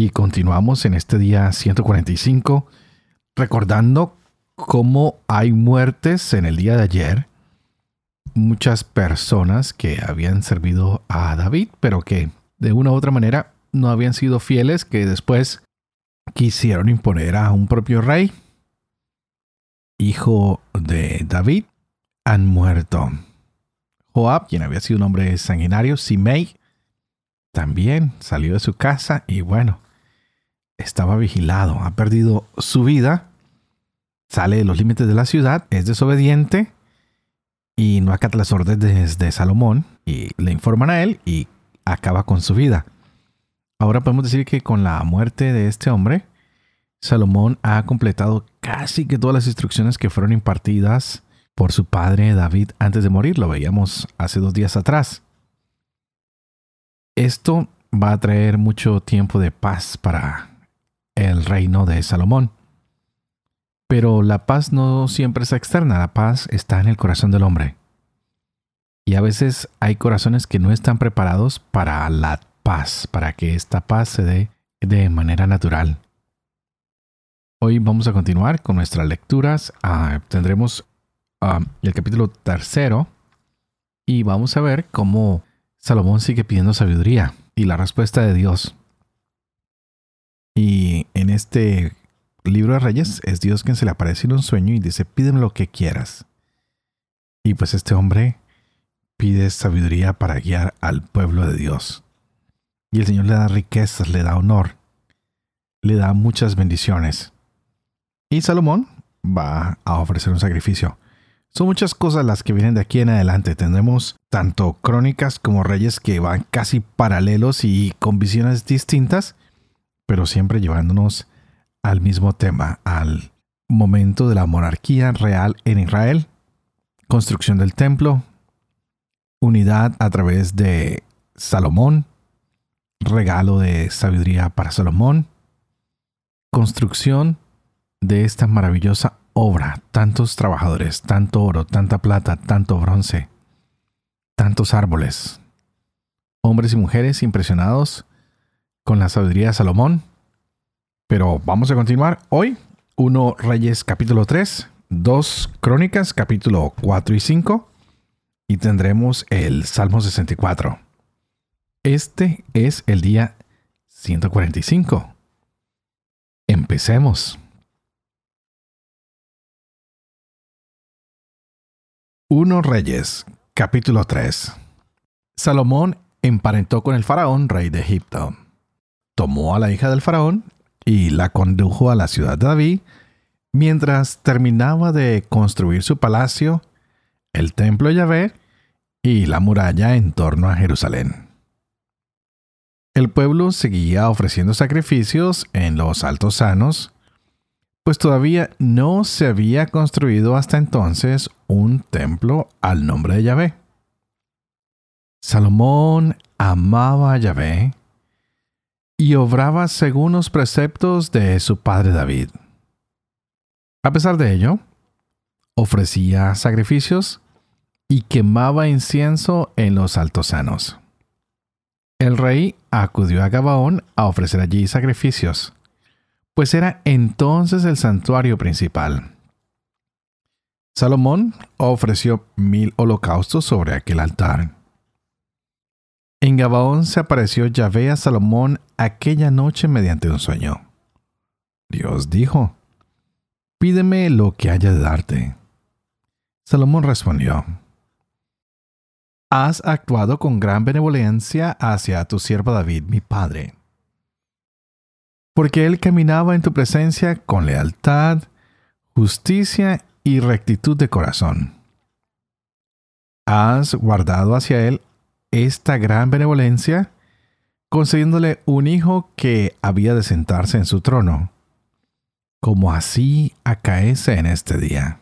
Y continuamos en este día 145 recordando cómo hay muertes en el día de ayer. Muchas personas que habían servido a David, pero que de una u otra manera no habían sido fieles, que después quisieron imponer a un propio rey, hijo de David, han muerto. Joab, quien había sido un hombre sanguinario, Simei, también salió de su casa y bueno, estaba vigilado, ha perdido su vida, sale de los límites de la ciudad, es desobediente y no acata las órdenes de Salomón y le informan a él y acaba con su vida. Ahora podemos decir que con la muerte de este hombre, Salomón ha completado casi que todas las instrucciones que fueron impartidas por su padre David antes de morir. Lo veíamos hace dos días atrás. Esto va a traer mucho tiempo de paz para el reino de Salomón. Pero la paz no siempre es externa, la paz está en el corazón del hombre. Y a veces hay corazones que no están preparados para la paz, para que esta paz se dé de manera natural. Hoy vamos a continuar con nuestras lecturas. Ah, tendremos ah, el capítulo tercero y vamos a ver cómo Salomón sigue pidiendo sabiduría y la respuesta de Dios. Y en este libro de Reyes es Dios quien se le aparece en un sueño y dice, pídeme lo que quieras. Y pues este hombre pide sabiduría para guiar al pueblo de Dios. Y el Señor le da riquezas, le da honor, le da muchas bendiciones. Y Salomón va a ofrecer un sacrificio. Son muchas cosas las que vienen de aquí en adelante. Tendremos tanto crónicas como reyes que van casi paralelos y con visiones distintas, pero siempre llevándonos al mismo tema, al momento de la monarquía real en Israel, construcción del templo, unidad a través de Salomón, regalo de sabiduría para Salomón, construcción de esta maravillosa obra, tantos trabajadores, tanto oro, tanta plata, tanto bronce, tantos árboles, hombres y mujeres impresionados con la sabiduría de Salomón. Pero vamos a continuar hoy. 1 Reyes capítulo 3, 2 Crónicas capítulo 4 y 5 y tendremos el Salmo 64. Este es el día 145. Empecemos. 1 Reyes, capítulo 3. Salomón emparentó con el faraón, rey de Egipto. Tomó a la hija del faraón y la condujo a la ciudad de David, mientras terminaba de construir su palacio, el templo de Yahvé y la muralla en torno a Jerusalén. El pueblo seguía ofreciendo sacrificios en los altos sanos, pues todavía no se había construido hasta entonces un templo al nombre de Yahvé. Salomón amaba a Yahvé y obraba según los preceptos de su padre David. A pesar de ello, ofrecía sacrificios y quemaba incienso en los altosanos. El rey acudió a Gabaón a ofrecer allí sacrificios pues era entonces el santuario principal. Salomón ofreció mil holocaustos sobre aquel altar. En Gabaón se apareció Yahvé a Salomón aquella noche mediante un sueño. Dios dijo, Pídeme lo que haya de darte. Salomón respondió, Has actuado con gran benevolencia hacia tu siervo David, mi padre porque él caminaba en tu presencia con lealtad, justicia y rectitud de corazón. Has guardado hacia él esta gran benevolencia, concediéndole un hijo que había de sentarse en su trono, como así acaece en este día.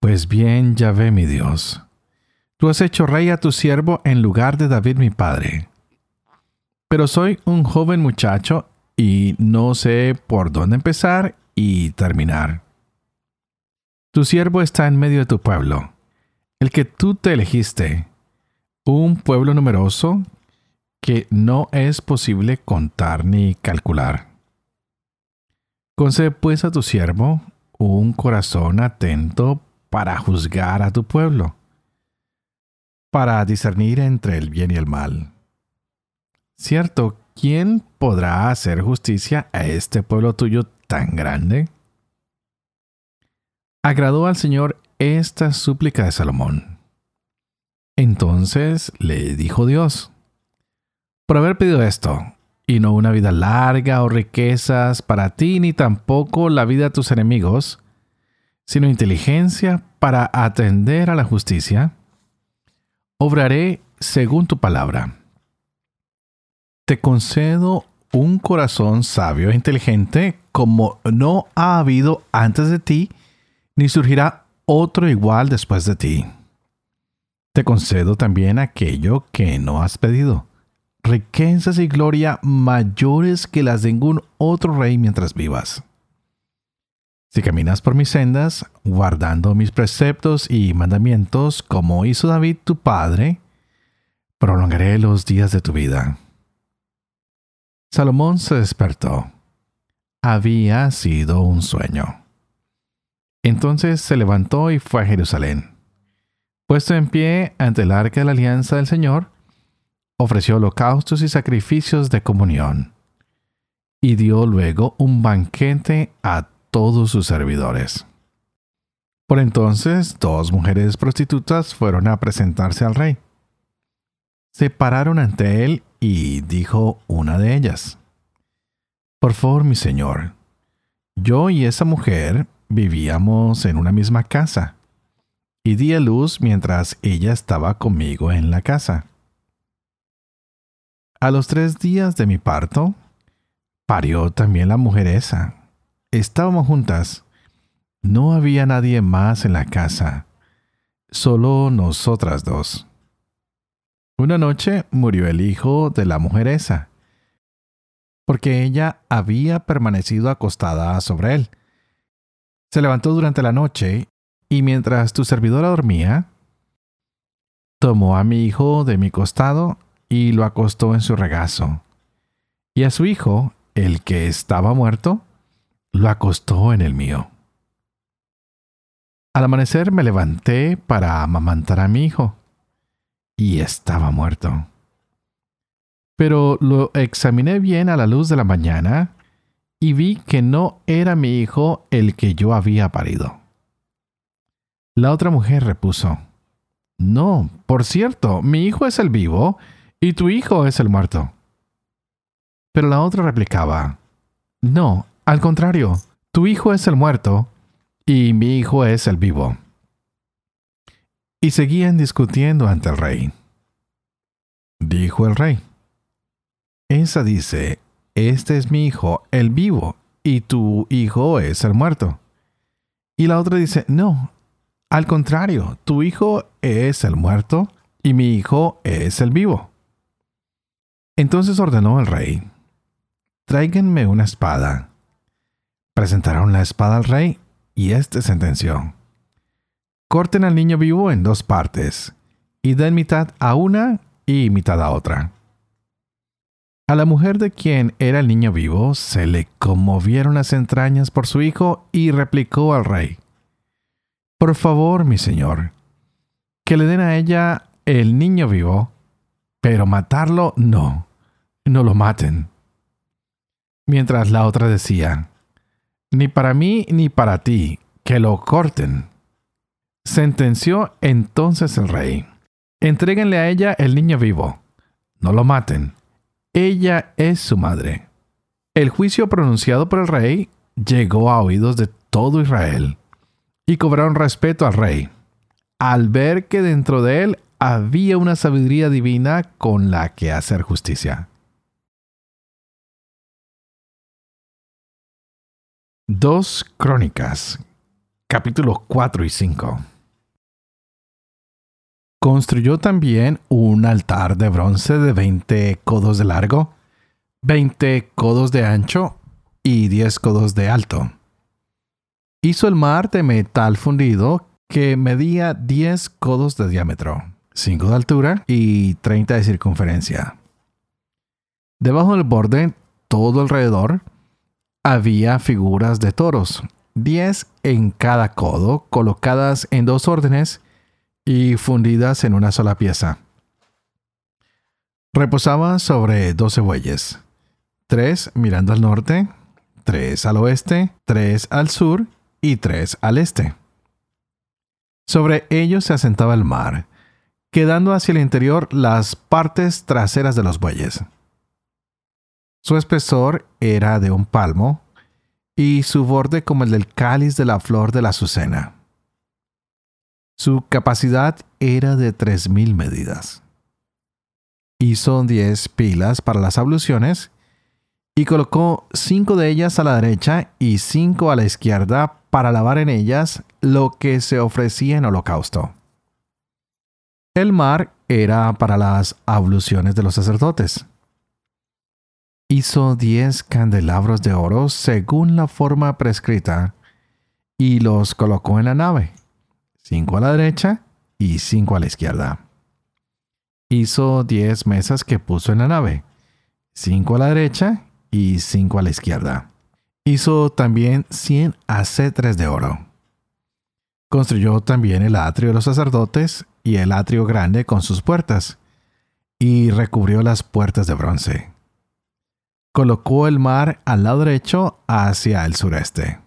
Pues bien, ya ve mi Dios, tú has hecho rey a tu siervo en lugar de David mi padre. Pero soy un joven muchacho y no sé por dónde empezar y terminar. Tu siervo está en medio de tu pueblo, el que tú te elegiste, un pueblo numeroso que no es posible contar ni calcular. Concede pues a tu siervo un corazón atento para juzgar a tu pueblo, para discernir entre el bien y el mal. Cierto, ¿quién podrá hacer justicia a este pueblo tuyo tan grande? Agradó al Señor esta súplica de Salomón. Entonces le dijo Dios, por haber pedido esto, y no una vida larga o riquezas para ti, ni tampoco la vida de tus enemigos, sino inteligencia para atender a la justicia, obraré según tu palabra. Te concedo un corazón sabio e inteligente como no ha habido antes de ti, ni surgirá otro igual después de ti. Te concedo también aquello que no has pedido riquezas y gloria mayores que las de ningún otro rey mientras vivas. Si caminas por mis sendas, guardando mis preceptos y mandamientos, como hizo David tu padre, prolongaré los días de tu vida. Salomón se despertó. Había sido un sueño. Entonces se levantó y fue a Jerusalén. Puesto en pie ante el arca de la alianza del Señor, ofreció holocaustos y sacrificios de comunión, y dio luego un banquete a todos sus servidores. Por entonces dos mujeres prostitutas fueron a presentarse al rey. Se pararon ante él y dijo una de ellas, Por favor, mi señor, yo y esa mujer vivíamos en una misma casa, y di a luz mientras ella estaba conmigo en la casa. A los tres días de mi parto, parió también la mujer esa. Estábamos juntas. No había nadie más en la casa, solo nosotras dos. Una noche murió el hijo de la mujer esa, porque ella había permanecido acostada sobre él. Se levantó durante la noche y mientras tu servidora dormía, tomó a mi hijo de mi costado y lo acostó en su regazo. Y a su hijo, el que estaba muerto, lo acostó en el mío. Al amanecer me levanté para amamantar a mi hijo, y estaba muerto. Pero lo examiné bien a la luz de la mañana, y vi que no era mi hijo el que yo había parido. La otra mujer repuso, No, por cierto, mi hijo es el vivo, y tu hijo es el muerto. Pero la otra replicaba, no, al contrario, tu hijo es el muerto y mi hijo es el vivo. Y seguían discutiendo ante el rey. Dijo el rey, esa dice, este es mi hijo, el vivo, y tu hijo es el muerto. Y la otra dice, no, al contrario, tu hijo es el muerto y mi hijo es el vivo. Entonces ordenó el rey, tráiganme una espada. Presentaron la espada al rey y éste sentenció, corten al niño vivo en dos partes y den mitad a una y mitad a otra. A la mujer de quien era el niño vivo se le conmovieron las entrañas por su hijo y replicó al rey, Por favor, mi señor, que le den a ella el niño vivo pero matarlo no, no lo maten. Mientras la otra decía, ni para mí ni para ti, que lo corten. Sentenció entonces el rey, entréguenle a ella el niño vivo, no lo maten, ella es su madre. El juicio pronunciado por el rey llegó a oídos de todo Israel, y cobraron respeto al rey, al ver que dentro de él había una sabiduría divina con la que hacer justicia. Dos Crónicas, capítulos 4 y 5. Construyó también un altar de bronce de 20 codos de largo, 20 codos de ancho y 10 codos de alto. Hizo el mar de metal fundido que medía 10 codos de diámetro, 5 de altura y 30 de circunferencia. Debajo del borde, todo alrededor, había figuras de toros, 10 en cada codo, colocadas en dos órdenes y fundidas en una sola pieza. Reposaba sobre doce bueyes, tres mirando al norte, tres al oeste, tres al sur y tres al este. Sobre ellos se asentaba el mar, quedando hacia el interior las partes traseras de los bueyes. Su espesor era de un palmo y su borde como el del cáliz de la flor de la azucena. Su capacidad era de tres mil medidas. Hizo diez pilas para las abluciones y colocó cinco de ellas a la derecha y cinco a la izquierda para lavar en ellas lo que se ofrecía en holocausto. El mar era para las abluciones de los sacerdotes. Hizo diez candelabros de oro según la forma prescrita y los colocó en la nave cinco a la derecha y cinco a la izquierda. Hizo diez mesas que puso en la nave, cinco a la derecha y cinco a la izquierda. Hizo también cien acetres de oro. Construyó también el atrio de los sacerdotes y el atrio grande con sus puertas, y recubrió las puertas de bronce. Colocó el mar al lado derecho hacia el sureste.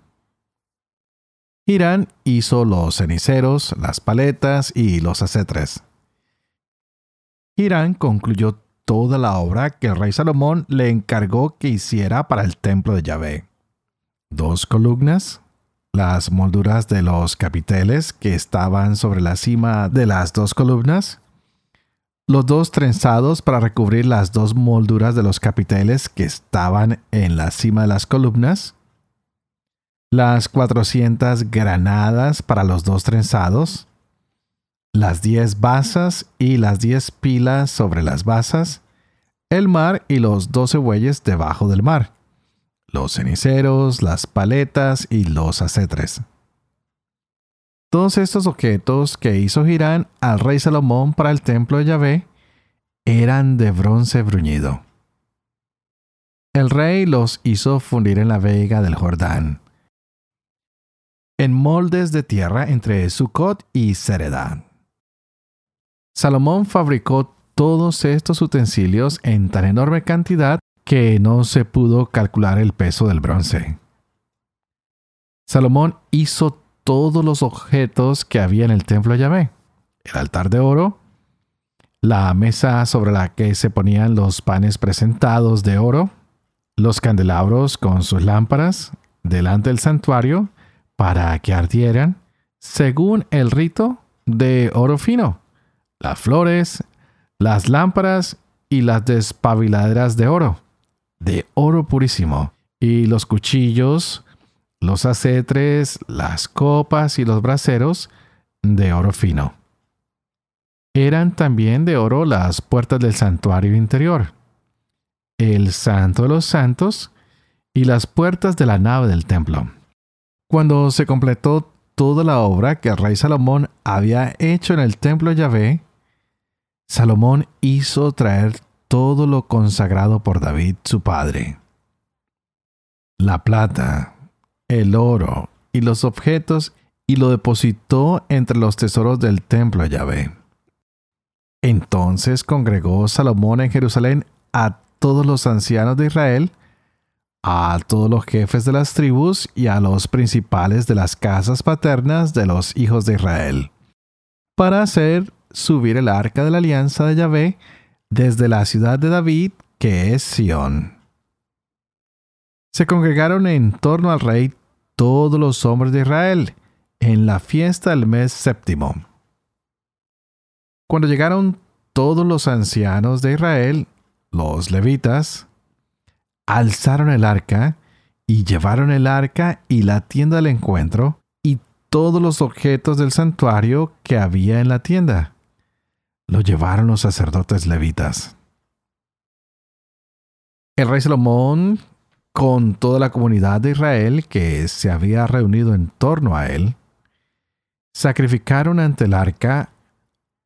Irán hizo los ceniceros, las paletas y los acetres. Irán concluyó toda la obra que el rey Salomón le encargó que hiciera para el templo de Yahvé. Dos columnas, las molduras de los capiteles que estaban sobre la cima de las dos columnas, los dos trenzados para recubrir las dos molduras de los capiteles que estaban en la cima de las columnas, las 400 granadas para los dos trenzados, las 10 basas y las 10 pilas sobre las basas, el mar y los 12 bueyes debajo del mar, los ceniceros, las paletas y los acetres. Todos estos objetos que hizo Girán al rey Salomón para el templo de Yahvé eran de bronce bruñido. El rey los hizo fundir en la vega del Jordán en moldes de tierra entre Sucot y Seredán. Salomón fabricó todos estos utensilios en tan enorme cantidad que no se pudo calcular el peso del bronce. Salomón hizo todos los objetos que había en el templo de Yahvé, el altar de oro, la mesa sobre la que se ponían los panes presentados de oro, los candelabros con sus lámparas delante del santuario para que ardieran según el rito de oro fino, las flores, las lámparas y las despabiladeras de oro, de oro purísimo, y los cuchillos, los acetres, las copas y los braseros de oro fino. Eran también de oro las puertas del santuario interior, el santo de los santos y las puertas de la nave del templo. Cuando se completó toda la obra que el rey Salomón había hecho en el templo de Yahvé, Salomón hizo traer todo lo consagrado por David su padre. La plata, el oro y los objetos y lo depositó entre los tesoros del templo de Yahvé. Entonces congregó Salomón en Jerusalén a todos los ancianos de Israel, a todos los jefes de las tribus y a los principales de las casas paternas de los hijos de Israel, para hacer subir el arca de la alianza de Yahvé desde la ciudad de David, que es Sión. Se congregaron en torno al rey todos los hombres de Israel en la fiesta del mes séptimo. Cuando llegaron todos los ancianos de Israel, los levitas, alzaron el arca y llevaron el arca y la tienda del encuentro y todos los objetos del santuario que había en la tienda. Lo llevaron los sacerdotes levitas. El rey Salomón, con toda la comunidad de Israel que se había reunido en torno a él, sacrificaron ante el arca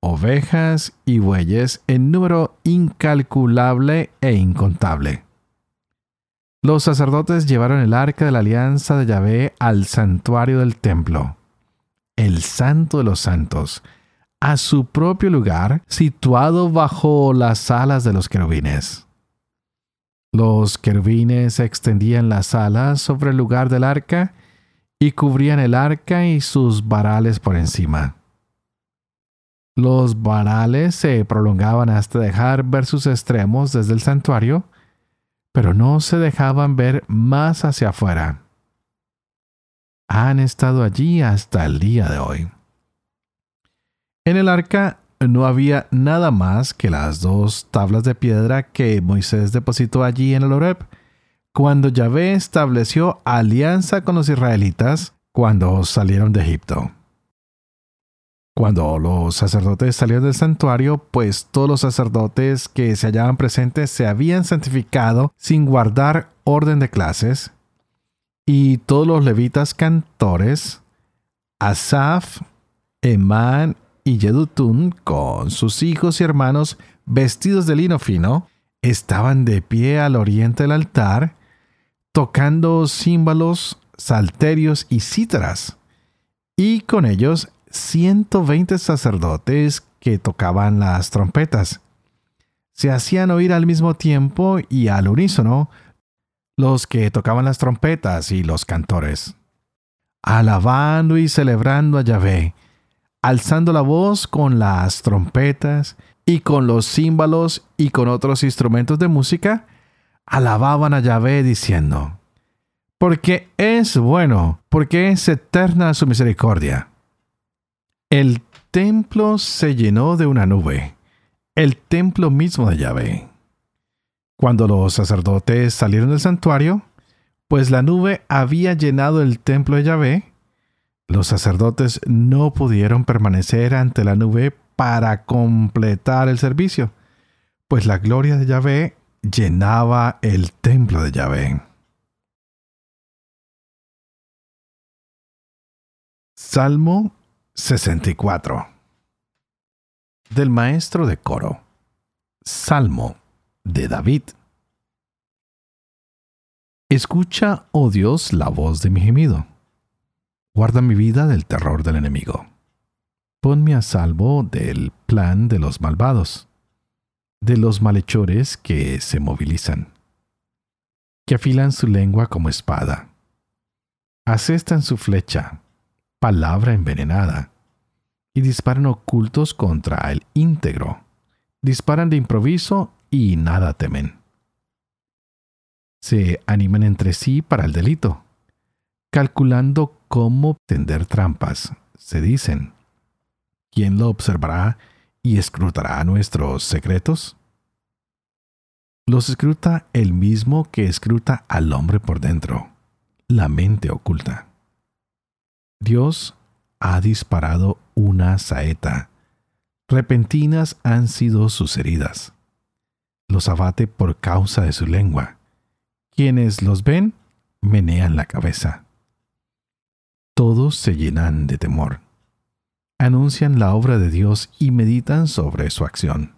ovejas y bueyes en número incalculable e incontable. Los sacerdotes llevaron el arca de la alianza de Yahvé al santuario del templo, el santo de los santos, a su propio lugar, situado bajo las alas de los querubines. Los querubines extendían las alas sobre el lugar del arca y cubrían el arca y sus varales por encima. Los varales se prolongaban hasta dejar ver sus extremos desde el santuario, pero no se dejaban ver más hacia afuera. Han estado allí hasta el día de hoy. En el arca no había nada más que las dos tablas de piedra que Moisés depositó allí en el Horeb, cuando Yahvé estableció alianza con los israelitas cuando salieron de Egipto. Cuando los sacerdotes salieron del santuario, pues todos los sacerdotes que se hallaban presentes se habían santificado sin guardar orden de clases, y todos los levitas cantores, Asaf, Emán y Yedutun, con sus hijos y hermanos vestidos de lino fino, estaban de pie al oriente del altar, tocando címbalos, salterios y cítaras, y con ellos 120 sacerdotes que tocaban las trompetas. Se hacían oír al mismo tiempo y al unísono los que tocaban las trompetas y los cantores, alabando y celebrando a Yahvé, alzando la voz con las trompetas y con los címbalos y con otros instrumentos de música, alababan a Yahvé diciendo, porque es bueno, porque es eterna su misericordia el templo se llenó de una nube, el templo mismo de Yahvé. Cuando los sacerdotes salieron del santuario, pues la nube había llenado el templo de Yahvé, los sacerdotes no pudieron permanecer ante la nube para completar el servicio, pues la gloria de Yahvé llenaba el templo de Yahvé. Salmo 64. Del maestro de coro. Salmo de David. Escucha, oh Dios, la voz de mi gemido. Guarda mi vida del terror del enemigo. Ponme a salvo del plan de los malvados, de los malhechores que se movilizan, que afilan su lengua como espada, asestan su flecha, palabra envenenada, y disparan ocultos contra el íntegro. Disparan de improviso y nada temen. Se animan entre sí para el delito, calculando cómo tender trampas. Se dicen, ¿quién lo observará y escrutará nuestros secretos? Los escruta el mismo que escruta al hombre por dentro, la mente oculta. Dios ha disparado una saeta. Repentinas han sido sus heridas. Los abate por causa de su lengua. Quienes los ven menean la cabeza. Todos se llenan de temor. Anuncian la obra de Dios y meditan sobre su acción.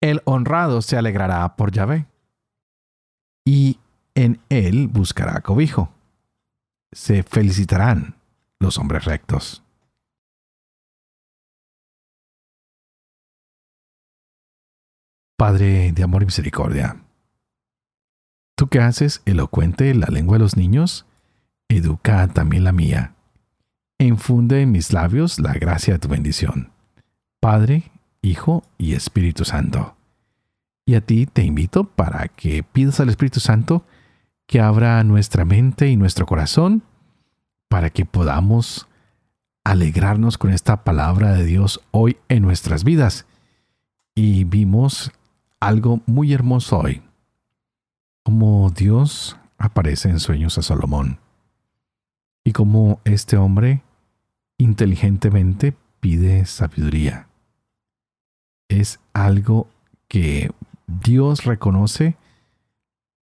El honrado se alegrará por Yahvé, y en él buscará cobijo. Se felicitarán los hombres rectos. Padre de amor y misericordia, tú que haces elocuente la lengua de los niños, educa también la mía. Infunde en mis labios la gracia de tu bendición. Padre, Hijo y Espíritu Santo. Y a ti te invito para que pidas al Espíritu Santo que abra nuestra mente y nuestro corazón para que podamos alegrarnos con esta palabra de Dios hoy en nuestras vidas. Y vimos algo muy hermoso hoy, como Dios aparece en sueños a Salomón. Y como este hombre inteligentemente pide sabiduría. Es algo que Dios reconoce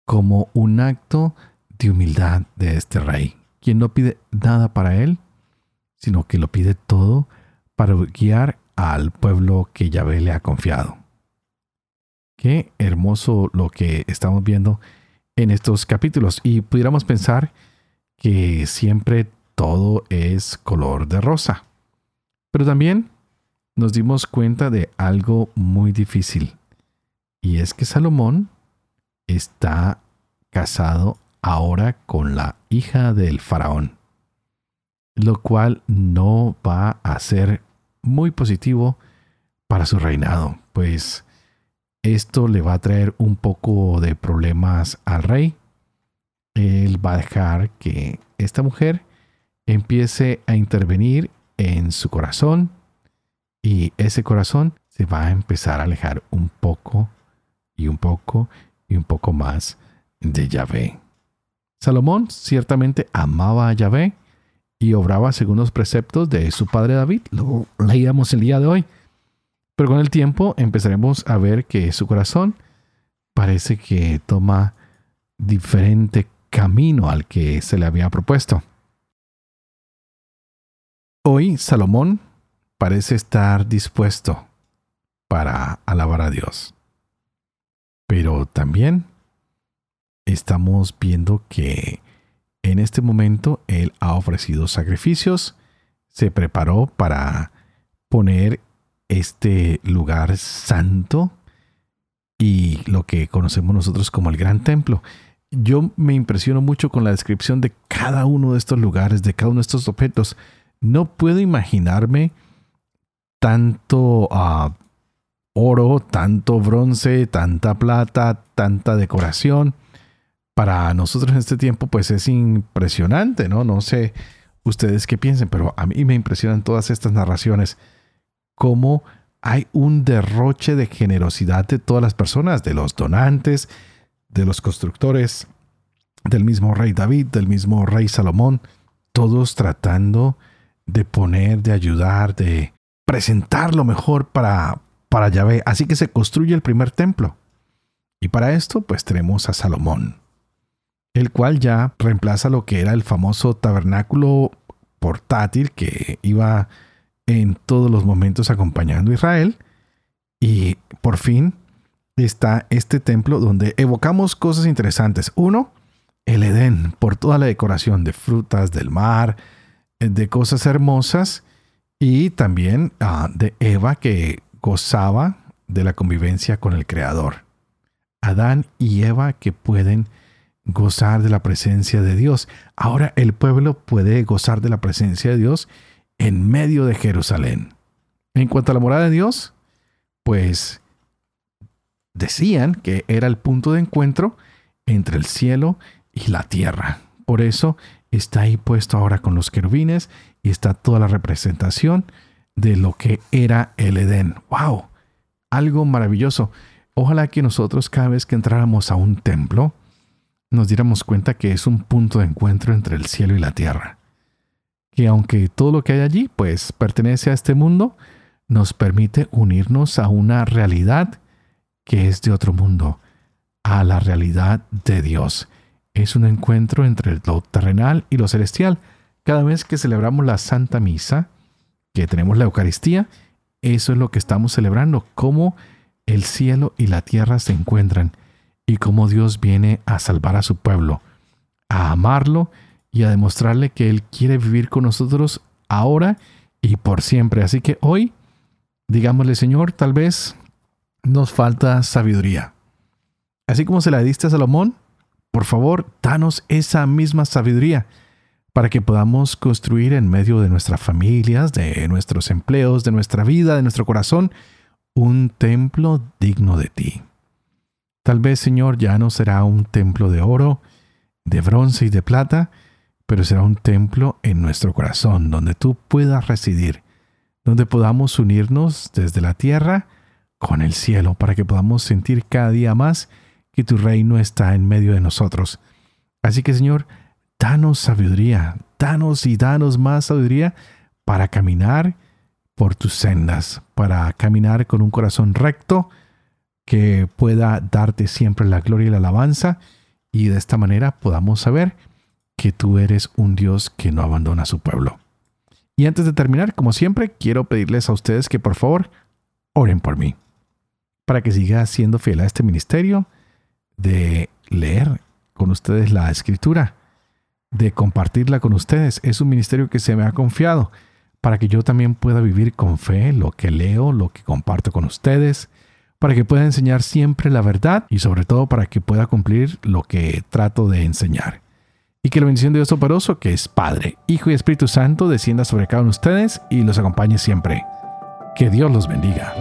como un acto de humildad de este rey, quien no pide nada para él, sino que lo pide todo para guiar al pueblo que Yahvé le ha confiado. Qué hermoso lo que estamos viendo en estos capítulos y pudiéramos pensar que siempre todo es color de rosa. Pero también nos dimos cuenta de algo muy difícil y es que Salomón está casado ahora con la hija del faraón, lo cual no va a ser muy positivo para su reinado, pues esto le va a traer un poco de problemas al rey. Él va a dejar que esta mujer empiece a intervenir en su corazón y ese corazón se va a empezar a alejar un poco y un poco y un poco más de Yahvé. Salomón ciertamente amaba a Yahvé y obraba según los preceptos de su padre David. Lo leíamos el día de hoy. Pero con el tiempo empezaremos a ver que su corazón parece que toma diferente camino al que se le había propuesto. Hoy Salomón parece estar dispuesto para alabar a Dios. Pero también estamos viendo que en este momento él ha ofrecido sacrificios, se preparó para poner este lugar santo y lo que conocemos nosotros como el gran templo. Yo me impresiono mucho con la descripción de cada uno de estos lugares, de cada uno de estos objetos. No puedo imaginarme tanto ah, oro, tanto bronce, tanta plata, tanta decoración. Para nosotros en este tiempo, pues es impresionante, ¿no? No sé ustedes qué piensen, pero a mí me impresionan todas estas narraciones cómo hay un derroche de generosidad de todas las personas, de los donantes, de los constructores, del mismo rey David, del mismo rey Salomón, todos tratando de poner, de ayudar, de presentar lo mejor para, para Yahvé. Así que se construye el primer templo. Y para esto, pues tenemos a Salomón, el cual ya reemplaza lo que era el famoso tabernáculo portátil que iba en todos los momentos acompañando a Israel. Y por fin está este templo donde evocamos cosas interesantes. Uno, el Edén, por toda la decoración de frutas del mar, eh, de cosas hermosas, y también ah, de Eva que gozaba de la convivencia con el Creador. Adán y Eva que pueden gozar de la presencia de Dios. Ahora el pueblo puede gozar de la presencia de Dios en medio de Jerusalén. En cuanto a la morada de Dios, pues decían que era el punto de encuentro entre el cielo y la tierra. Por eso está ahí puesto ahora con los querubines y está toda la representación de lo que era el Edén. ¡Wow! Algo maravilloso. Ojalá que nosotros cada vez que entráramos a un templo nos diéramos cuenta que es un punto de encuentro entre el cielo y la tierra que aunque todo lo que hay allí pues pertenece a este mundo, nos permite unirnos a una realidad que es de otro mundo, a la realidad de Dios. Es un encuentro entre lo terrenal y lo celestial. Cada vez que celebramos la Santa Misa, que tenemos la Eucaristía, eso es lo que estamos celebrando, cómo el cielo y la tierra se encuentran y cómo Dios viene a salvar a su pueblo, a amarlo y a demostrarle que Él quiere vivir con nosotros ahora y por siempre. Así que hoy, digámosle, Señor, tal vez nos falta sabiduría. Así como se la diste a Salomón, por favor, danos esa misma sabiduría para que podamos construir en medio de nuestras familias, de nuestros empleos, de nuestra vida, de nuestro corazón, un templo digno de ti. Tal vez, Señor, ya no será un templo de oro, de bronce y de plata, pero será un templo en nuestro corazón donde tú puedas residir, donde podamos unirnos desde la tierra con el cielo para que podamos sentir cada día más que tu reino está en medio de nosotros Así que Señor, danos sabiduría, danos y danos más sabiduría para caminar por tus sendas, para caminar con un corazón recto que pueda darte siempre la gloria y la alabanza y de esta manera podamos saber que tú eres un Dios que no abandona a su pueblo. Y antes de terminar, como siempre, quiero pedirles a ustedes que por favor oren por mí, para que siga siendo fiel a este ministerio de leer con ustedes la escritura, de compartirla con ustedes. Es un ministerio que se me ha confiado para que yo también pueda vivir con fe lo que leo, lo que comparto con ustedes, para que pueda enseñar siempre la verdad y sobre todo para que pueda cumplir lo que trato de enseñar. Y que la bendición de Dios Toporoso, que es Padre, Hijo y Espíritu Santo, descienda sobre cada uno de ustedes y los acompañe siempre. Que Dios los bendiga.